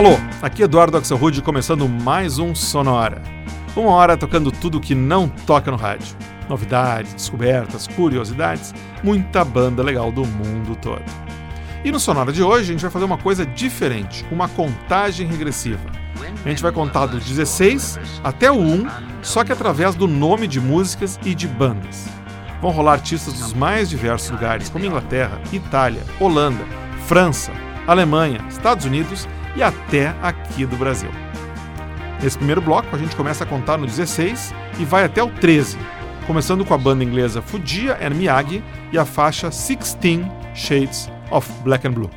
Alô, aqui Eduardo Axelrod começando mais um Sonora. Uma hora tocando tudo que não toca no rádio. Novidades, descobertas, curiosidades, muita banda legal do mundo todo. E no Sonora de hoje a gente vai fazer uma coisa diferente, uma contagem regressiva. A gente vai contar do 16 até o 1, só que através do nome de músicas e de bandas. Vão rolar artistas dos mais diversos lugares, como Inglaterra, Itália, Holanda, França, Alemanha, Estados Unidos e até aqui do Brasil. Nesse primeiro bloco, a gente começa a contar no 16 e vai até o 13, começando com a banda inglesa Fujia and Miyagi e a faixa 16 Shades of Black and Blue.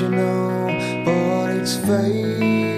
You know, but it's faded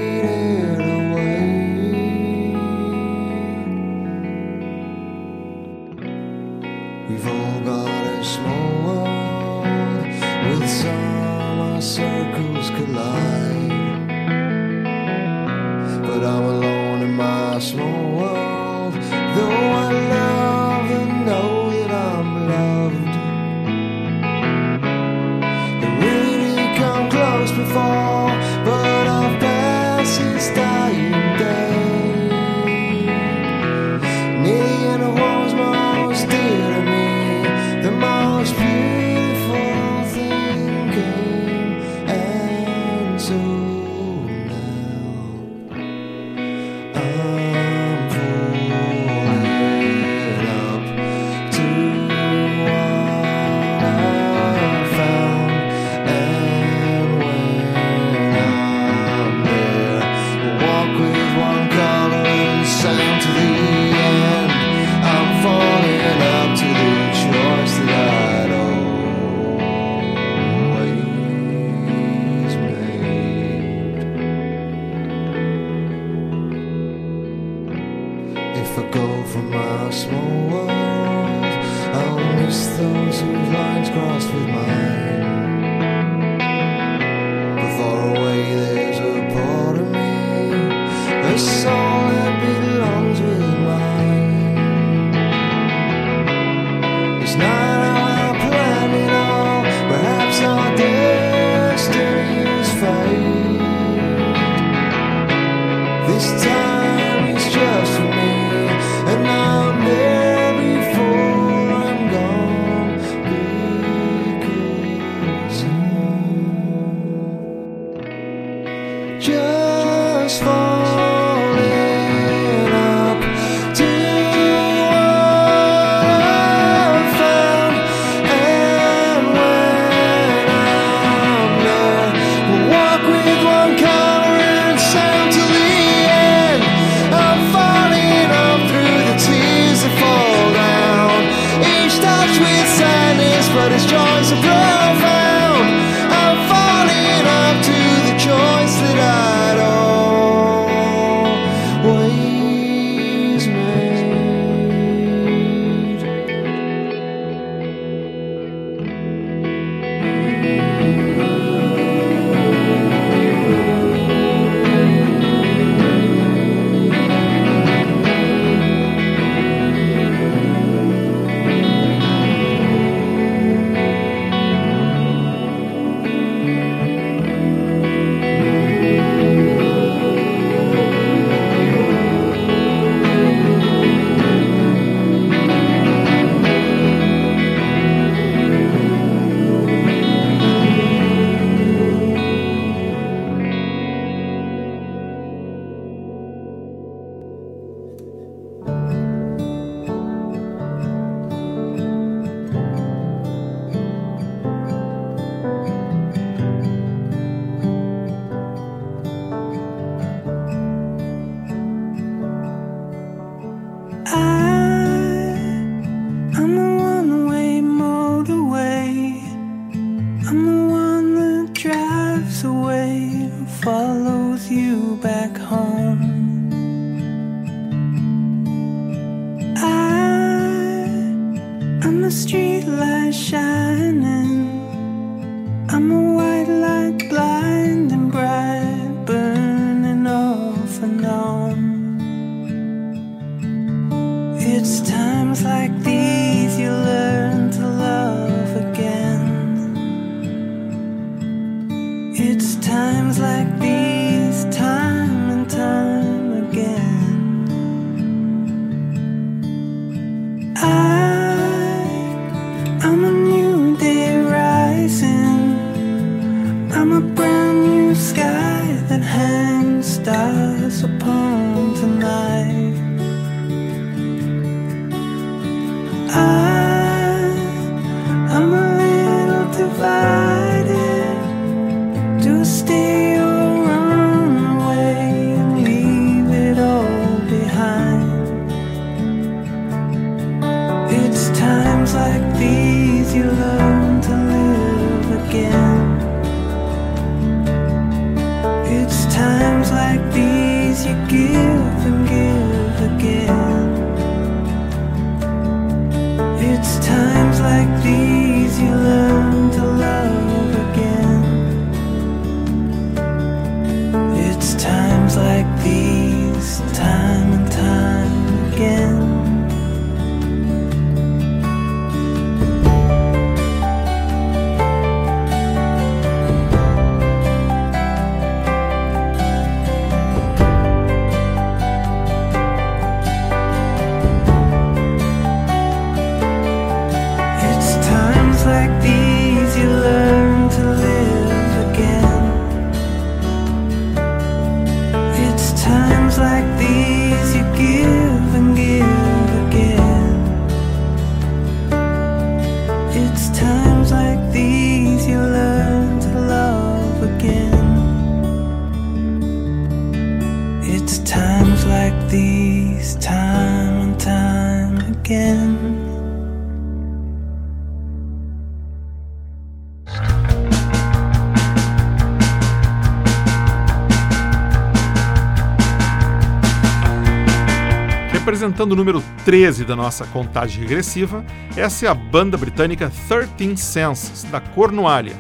Representando o número 13 da nossa contagem regressiva, essa é a banda britânica 13 Senses, da Cornualha,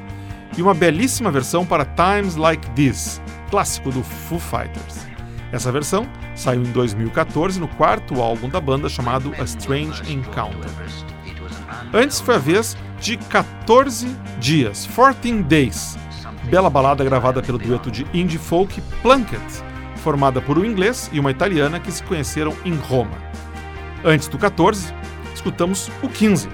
e uma belíssima versão para Times Like This, clássico do Foo Fighters. Essa versão saiu em 2014 no quarto álbum da banda chamado A Strange Encounter. Antes foi a vez de 14 dias, 14 Days, bela balada gravada pelo dueto de indie folk Plunkett, formada por um inglês e uma italiana que se conheceram em Roma. Antes do 14, escutamos o 15,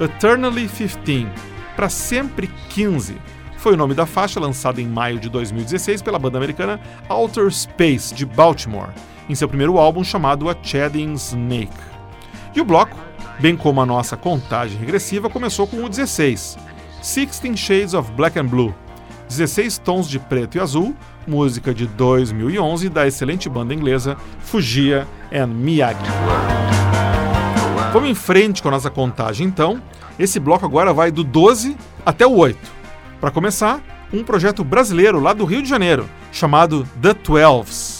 Eternally 15, para sempre 15. Foi o nome da faixa lançada em maio de 2016 pela banda americana Outer Space de Baltimore, em seu primeiro álbum chamado A Shedding Snake. E o bloco, bem como a nossa contagem regressiva, começou com o 16, Sixteen Shades of Black and Blue, 16 tons de preto e azul, música de 2011 da excelente banda inglesa Fugia and Miyagi. Vamos em frente com a nossa contagem então. Esse bloco agora vai do 12 até o 8. Para começar, um projeto brasileiro lá do Rio de Janeiro, chamado The Twelves.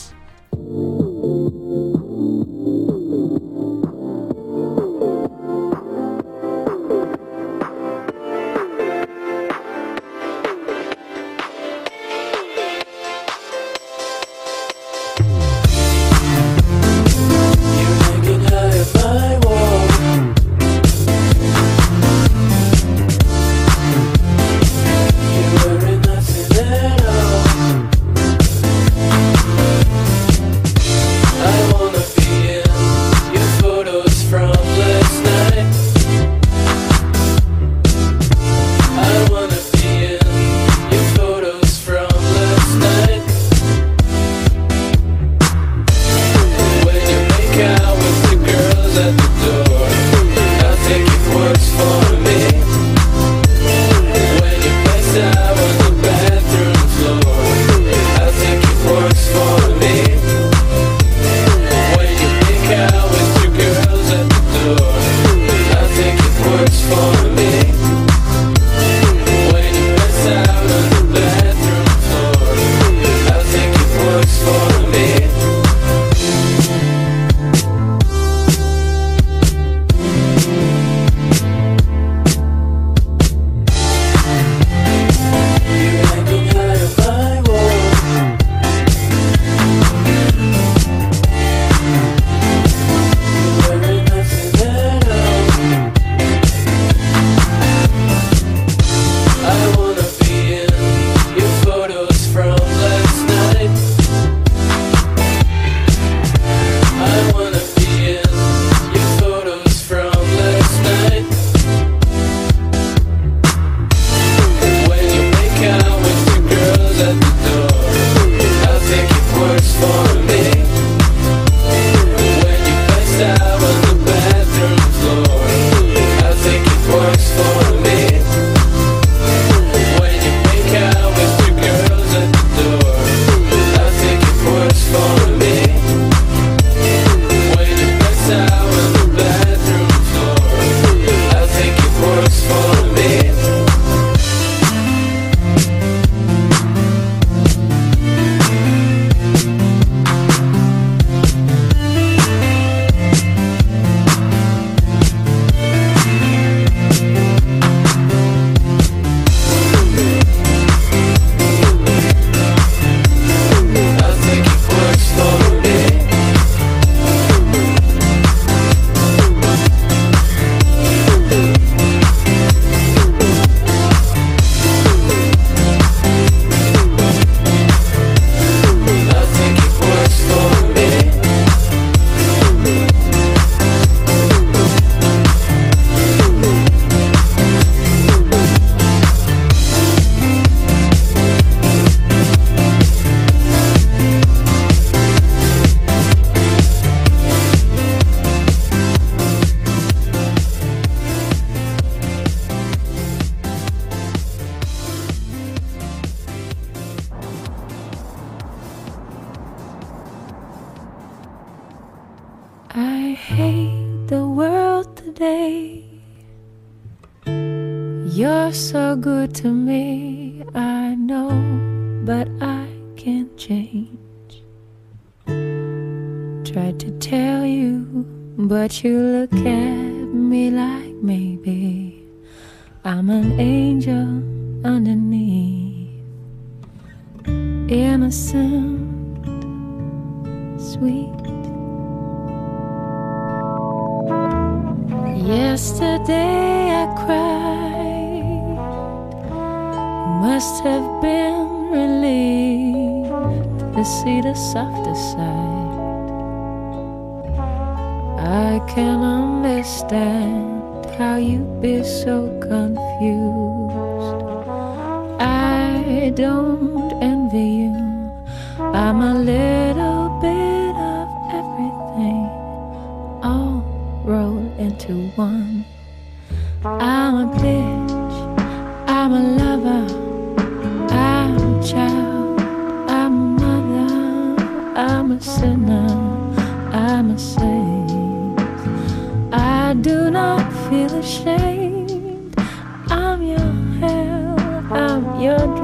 But you look at me like maybe I'm an angel underneath. Innocent, sweet. Yesterday I cried, must have been relieved to see the softer side. I can understand how you be so confused. I don't envy you. I'm a little bit of everything, all rolled into one. I'm a bitch, I'm a lover, I'm a child, I'm a mother, I'm a sinner, I'm a saint. Feel ashamed. I'm your hell, I'm your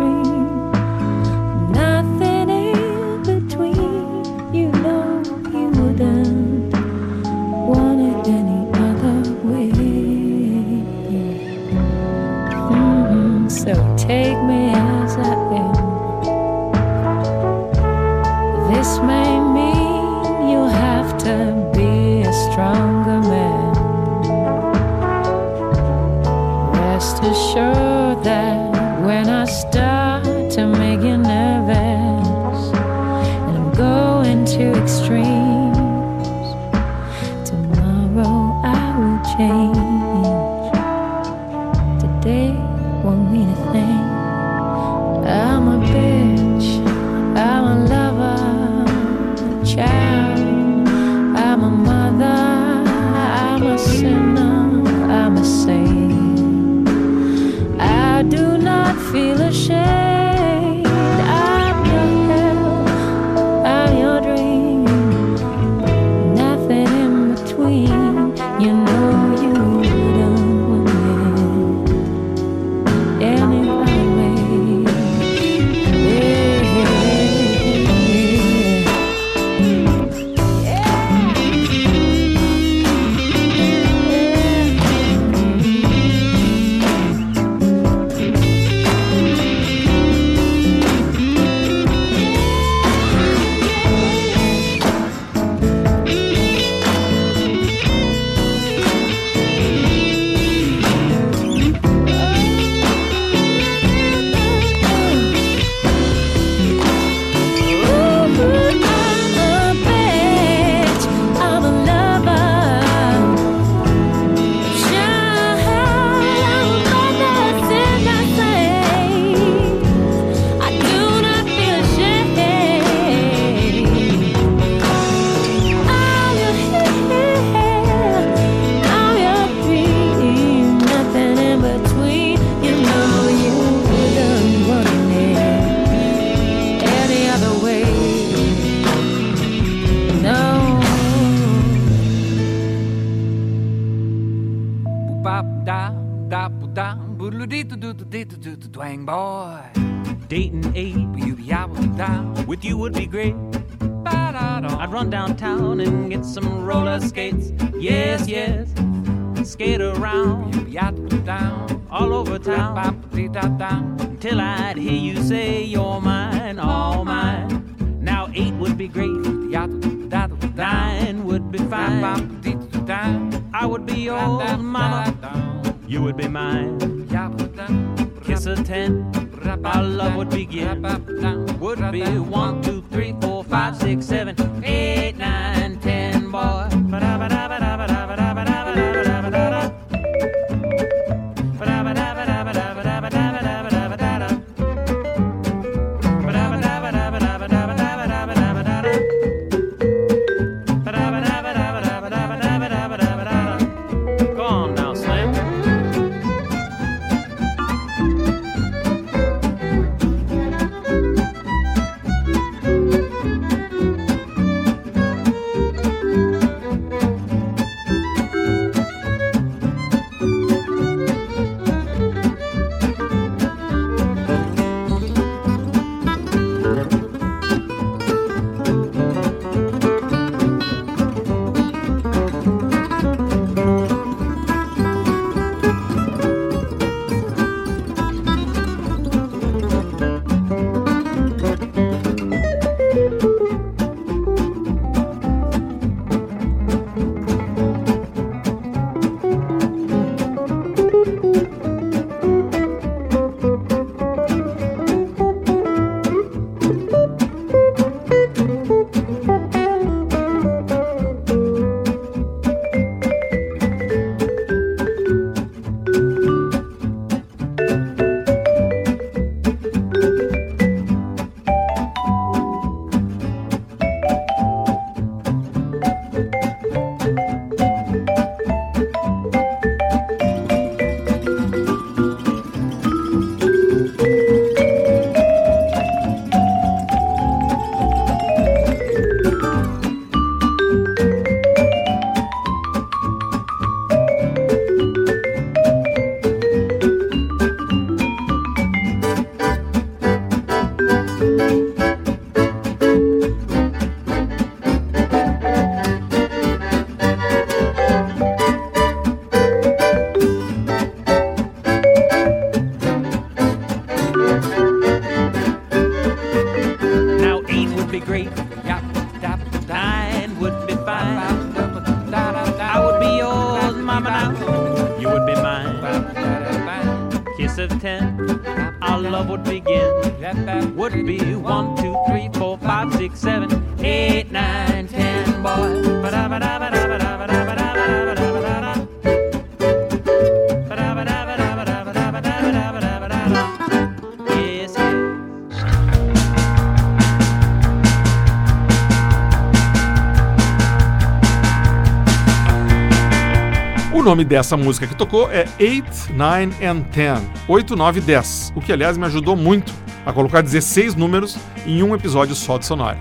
boodle dee doo doo dee doo doo twang boy. Dating eight You be out with down. with you would be great. I'd run downtown and get some roller skates. Yes, yes. Skate around You be out down. all over town Bop dee da da. until I'd hear you say you're mine, all mine. Now eight would be great. Nine would be fine. dee da da. I would be your mama. You would be mine. Yeah, but da. Kiss a ten. Our love would begin. Would be one, two, three, four, five, six, seven, O nome dessa música que tocou é 8, 9 and 10. 8, 9 e 10. O que, aliás, me ajudou muito a colocar 16 números em um episódio só de Sonora.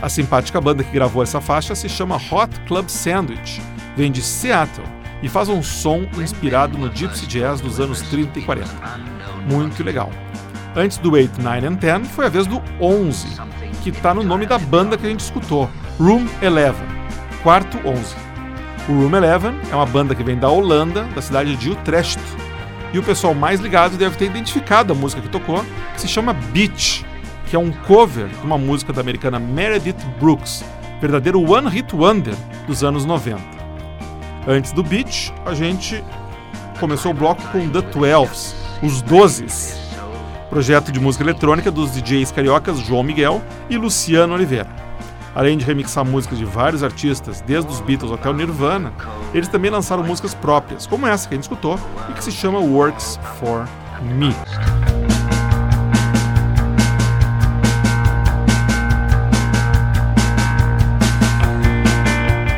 A simpática banda que gravou essa faixa se chama Hot Club Sandwich, vem de Seattle e faz um som inspirado no Gypsy Jazz dos anos 30 e 40. Muito legal. Antes do 8, 9 and 10 foi a vez do 11, que está no nome da banda que a gente escutou, Room 11, quarto 11. O Room 11 é uma banda que vem da Holanda, da cidade de Utrecht. E o pessoal mais ligado deve ter identificado a música que tocou, que se chama Beach, que é um cover de uma música da americana Meredith Brooks, verdadeiro One Hit Wonder dos anos 90. Antes do Beach, a gente começou o bloco com The Twelves, os Dozes, projeto de música eletrônica dos DJs cariocas João Miguel e Luciano Oliveira. Além de remixar músicas de vários artistas, desde os Beatles até o Nirvana, eles também lançaram músicas próprias, como essa que a gente escutou e que se chama Works for Me.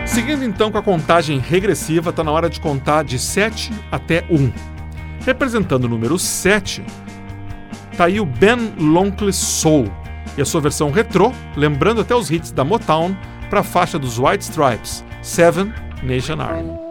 Seguindo então com a contagem regressiva, está na hora de contar de 7 até 1. Representando o número 7, tá aí o Ben Lonkley Soul e a sua versão retrô, lembrando até os hits da Motown para a faixa dos White Stripes, Seven Nation Army.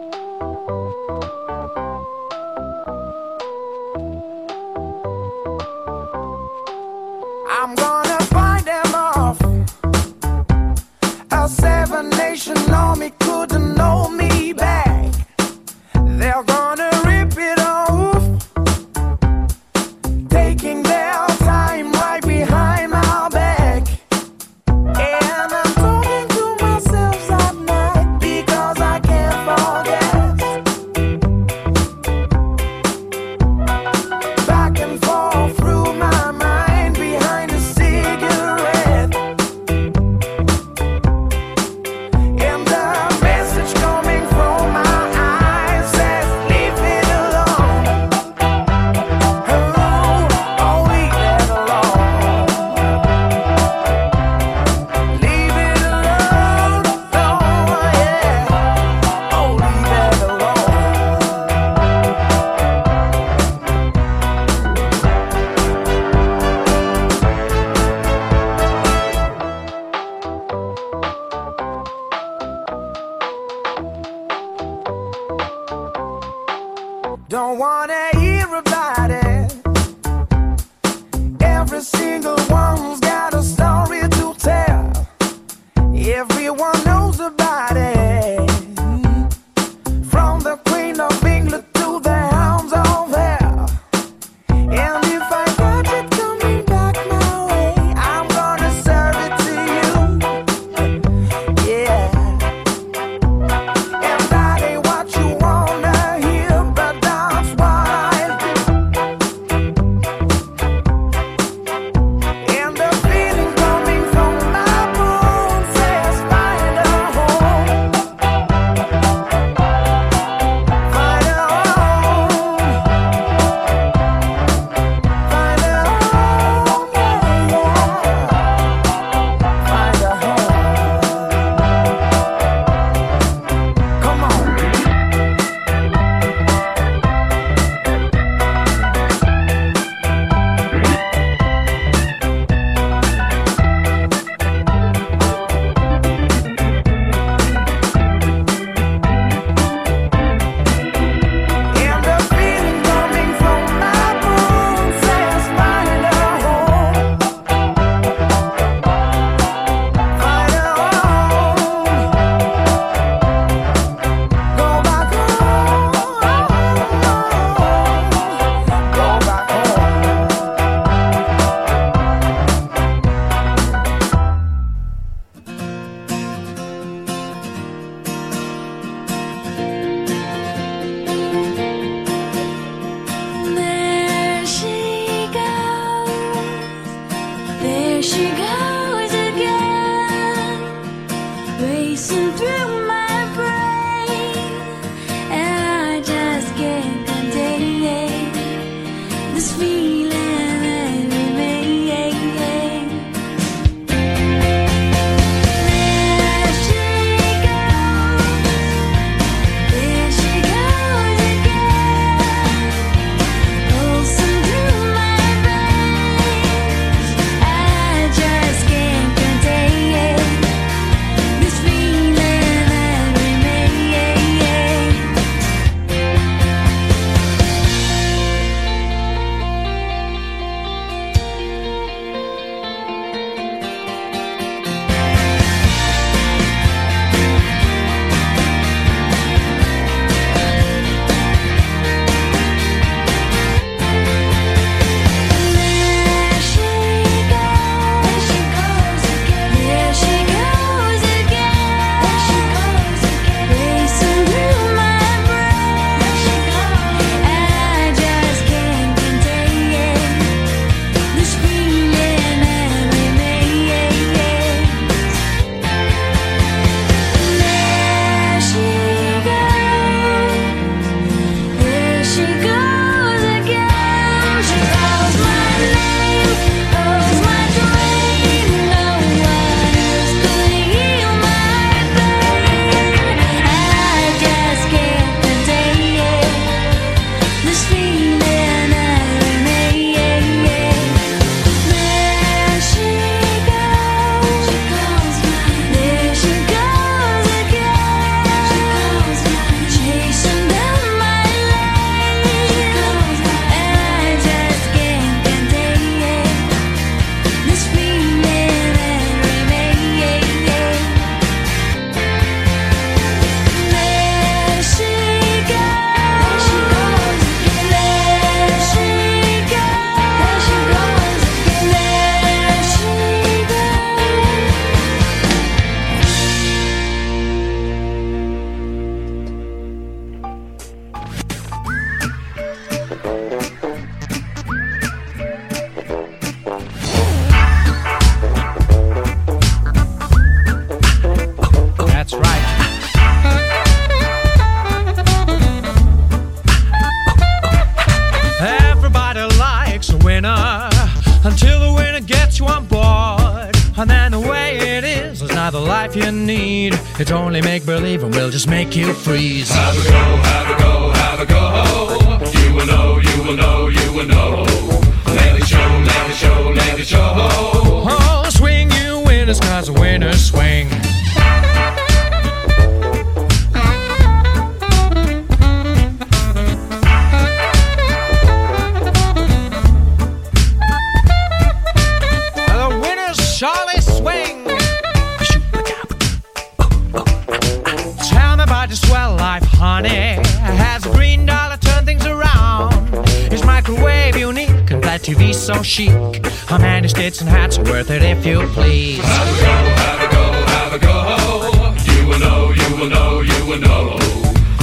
Manolo.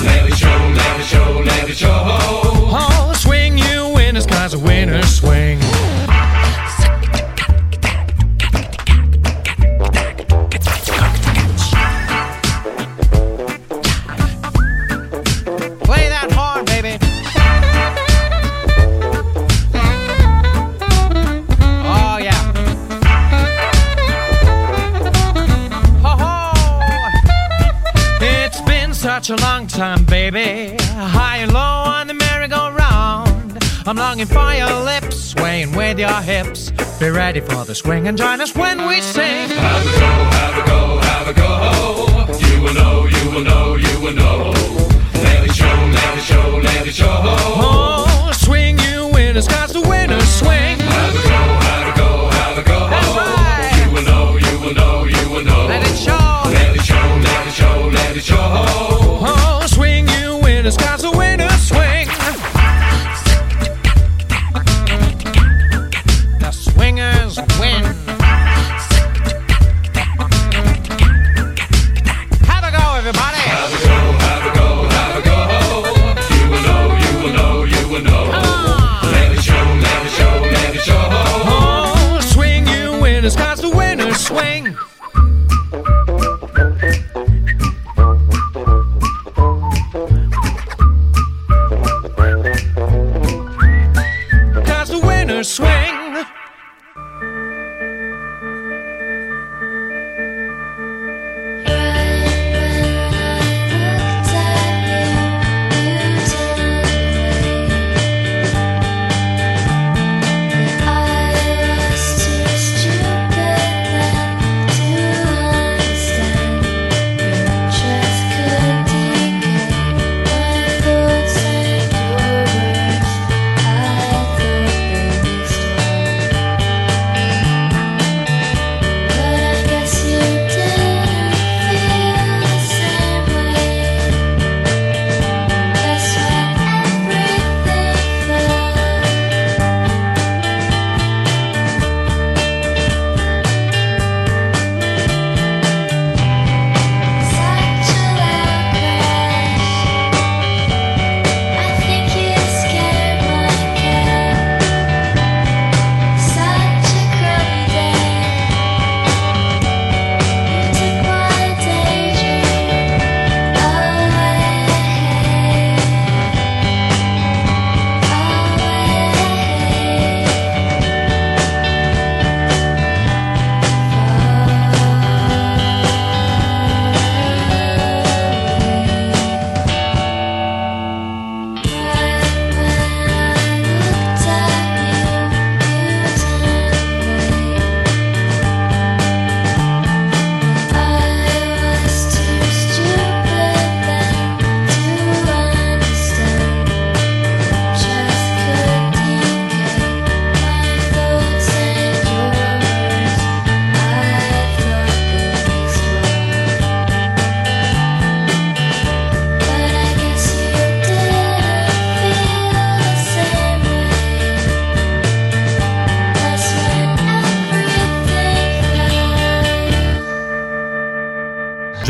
Lavish, oh, show, oh, lavish, oh. Oh, swing you winners, cause a winner swing. I'm longing for your lips, swaying with your hips. Be ready for the swing and join us when we sing. Have a go, have a go, have a go. You will know, you will know, you will know. Let it show, let it show, let it show. Oh, swing you winners, cause the winners swing. Have a go, have a go, have a go. That's right. You will know, you will know, you will know. Let it show. Let it show, let it show, let it show. Oh, swing you winners, cause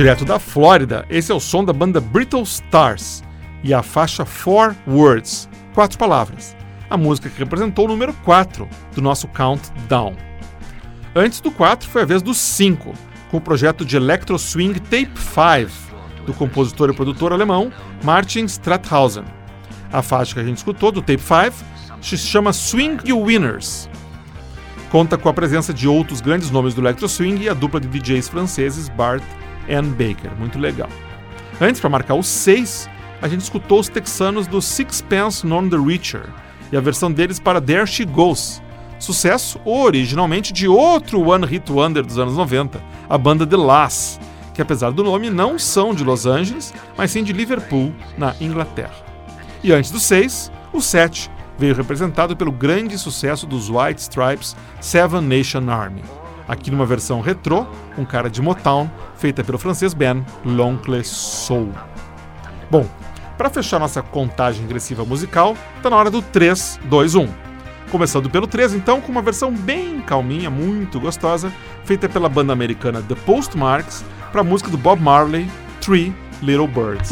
Direto da Flórida, esse é o som da banda Brittle Stars e a faixa Four Words, quatro palavras, a música que representou o número 4 do nosso Countdown. Antes do 4 foi a vez do 5, com o projeto de Electro Swing Tape 5, do compositor e produtor alemão Martin Stratthausen. A faixa que a gente escutou do Tape 5 se chama Swing You Winners. Conta com a presença de outros grandes nomes do electro swing e a dupla de DJs franceses Bart and Baker. Muito legal. Antes, para marcar os seis, a gente escutou os texanos do Sixpence None the Richer e a versão deles para There She Goes, sucesso originalmente de outro One Hit Wonder dos anos 90, a banda The Lass, que apesar do nome não são de Los Angeles, mas sim de Liverpool, na Inglaterra. E antes do 6, o 7 veio representado pelo grande sucesso dos White Stripes Seven Nation Army, aqui numa versão retrô, um cara de Motown, feita pelo francês Ben L'Oncle Soul. Bom, para fechar nossa contagem regressiva musical, tá na hora do 3, 2, 1. Começando pelo 3, então, com uma versão bem calminha, muito gostosa, feita pela banda americana The Postmarks, para a música do Bob Marley, Three Little Birds.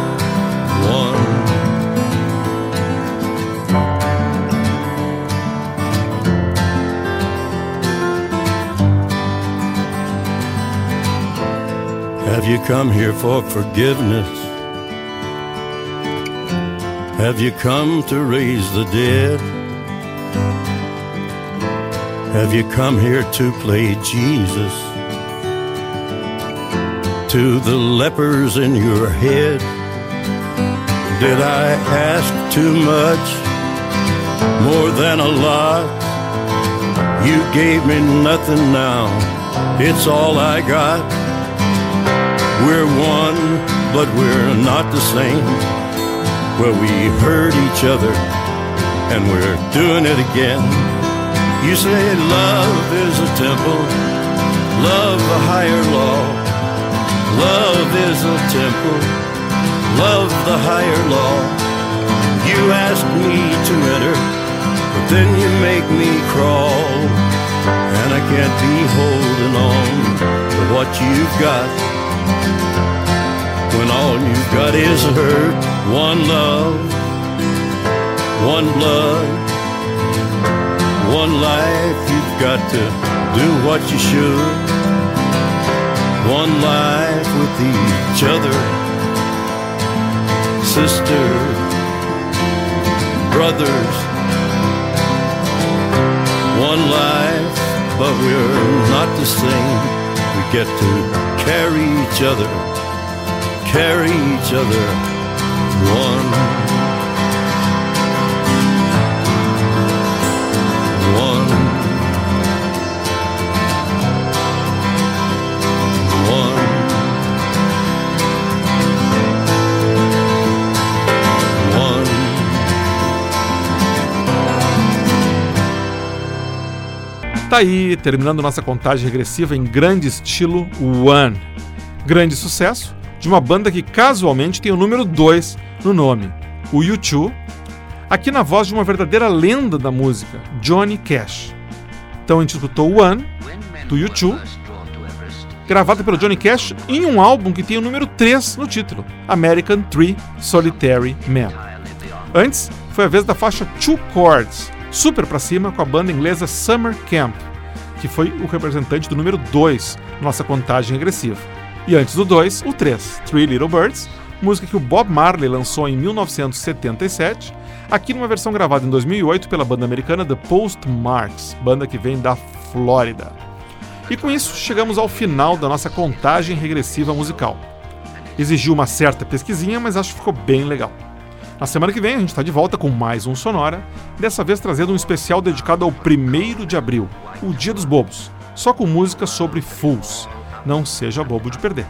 one. Have you come here for forgiveness? Have you come to raise the dead? Have you come here to play Jesus? To the lepers in your head? Did I ask too much? More than a lot? You gave me nothing now. It's all I got. We're one, but we're not the same. Well, we hurt each other, and we're doing it again. You say love is a temple, love a higher law. Love is a temple, love the higher law. You ask me to enter, but then you make me crawl. And I can't be holding on to what you've got. When all you've got is hurt, one love, one blood, one life. You've got to do what you should. One life with each other, sisters, brothers. One life, but we're not the same. We get to carry each other, carry each other. One. One. Tá aí, terminando nossa contagem regressiva em grande estilo One. Grande sucesso de uma banda que casualmente tem o número 2 no nome, o U2, aqui na voz de uma verdadeira lenda da música, Johnny Cash. Então a gente escutou One, do U2, gravada pelo Johnny Cash em um álbum que tem o número 3 no título, American Tree Solitary Man. Antes, foi a vez da faixa Two Chords, super pra cima com a banda inglesa Summer Camp, que foi o representante do número 2 na nossa contagem regressiva. E antes do 2, o 3, Three Little Birds, música que o Bob Marley lançou em 1977, aqui numa versão gravada em 2008 pela banda americana The Postmarks, banda que vem da Flórida. E com isso, chegamos ao final da nossa contagem regressiva musical. Exigiu uma certa pesquisinha, mas acho que ficou bem legal. Na semana que vem a gente está de volta com mais um Sonora, dessa vez trazendo um especial dedicado ao 1 de abril, o Dia dos Bobos, só com música sobre Fools. Não seja bobo de perder.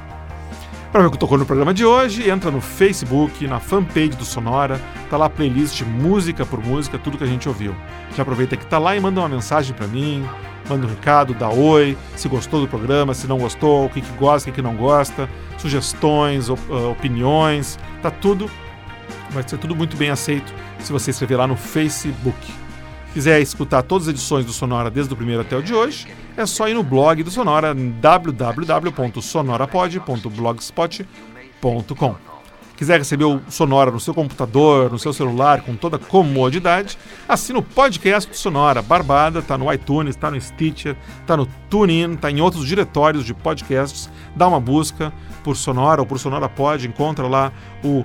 Para ver o que tocou no programa de hoje, entra no Facebook, na fanpage do Sonora, tá lá a playlist música por música, tudo que a gente ouviu. Já aproveita que tá lá e manda uma mensagem para mim, manda um recado, dá oi, se gostou do programa, se não gostou, o que, que gosta, o que, que não gosta, sugestões, ah, opiniões, tá tudo vai ser tudo muito bem aceito se você escrever lá no Facebook. Se quiser escutar todas as edições do Sonora desde o primeiro até o de hoje, é só ir no blog do Sonora www.sonorapod.blogspot.com. Quiser receber o Sonora no seu computador, no seu celular, com toda comodidade, assina o podcast do Sonora. Barbada, tá no iTunes, tá no Stitcher, tá no TuneIn, tá em outros diretórios de podcasts. Dá uma busca por Sonora ou por Sonora Pod, encontra lá o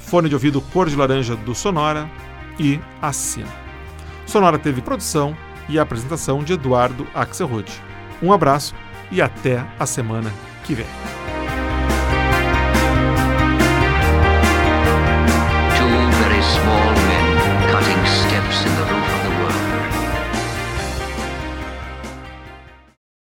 fone de ouvido cor de laranja do Sonora e assina. Sonora teve produção e apresentação de Eduardo Axelrod. Um abraço e até a semana que vem.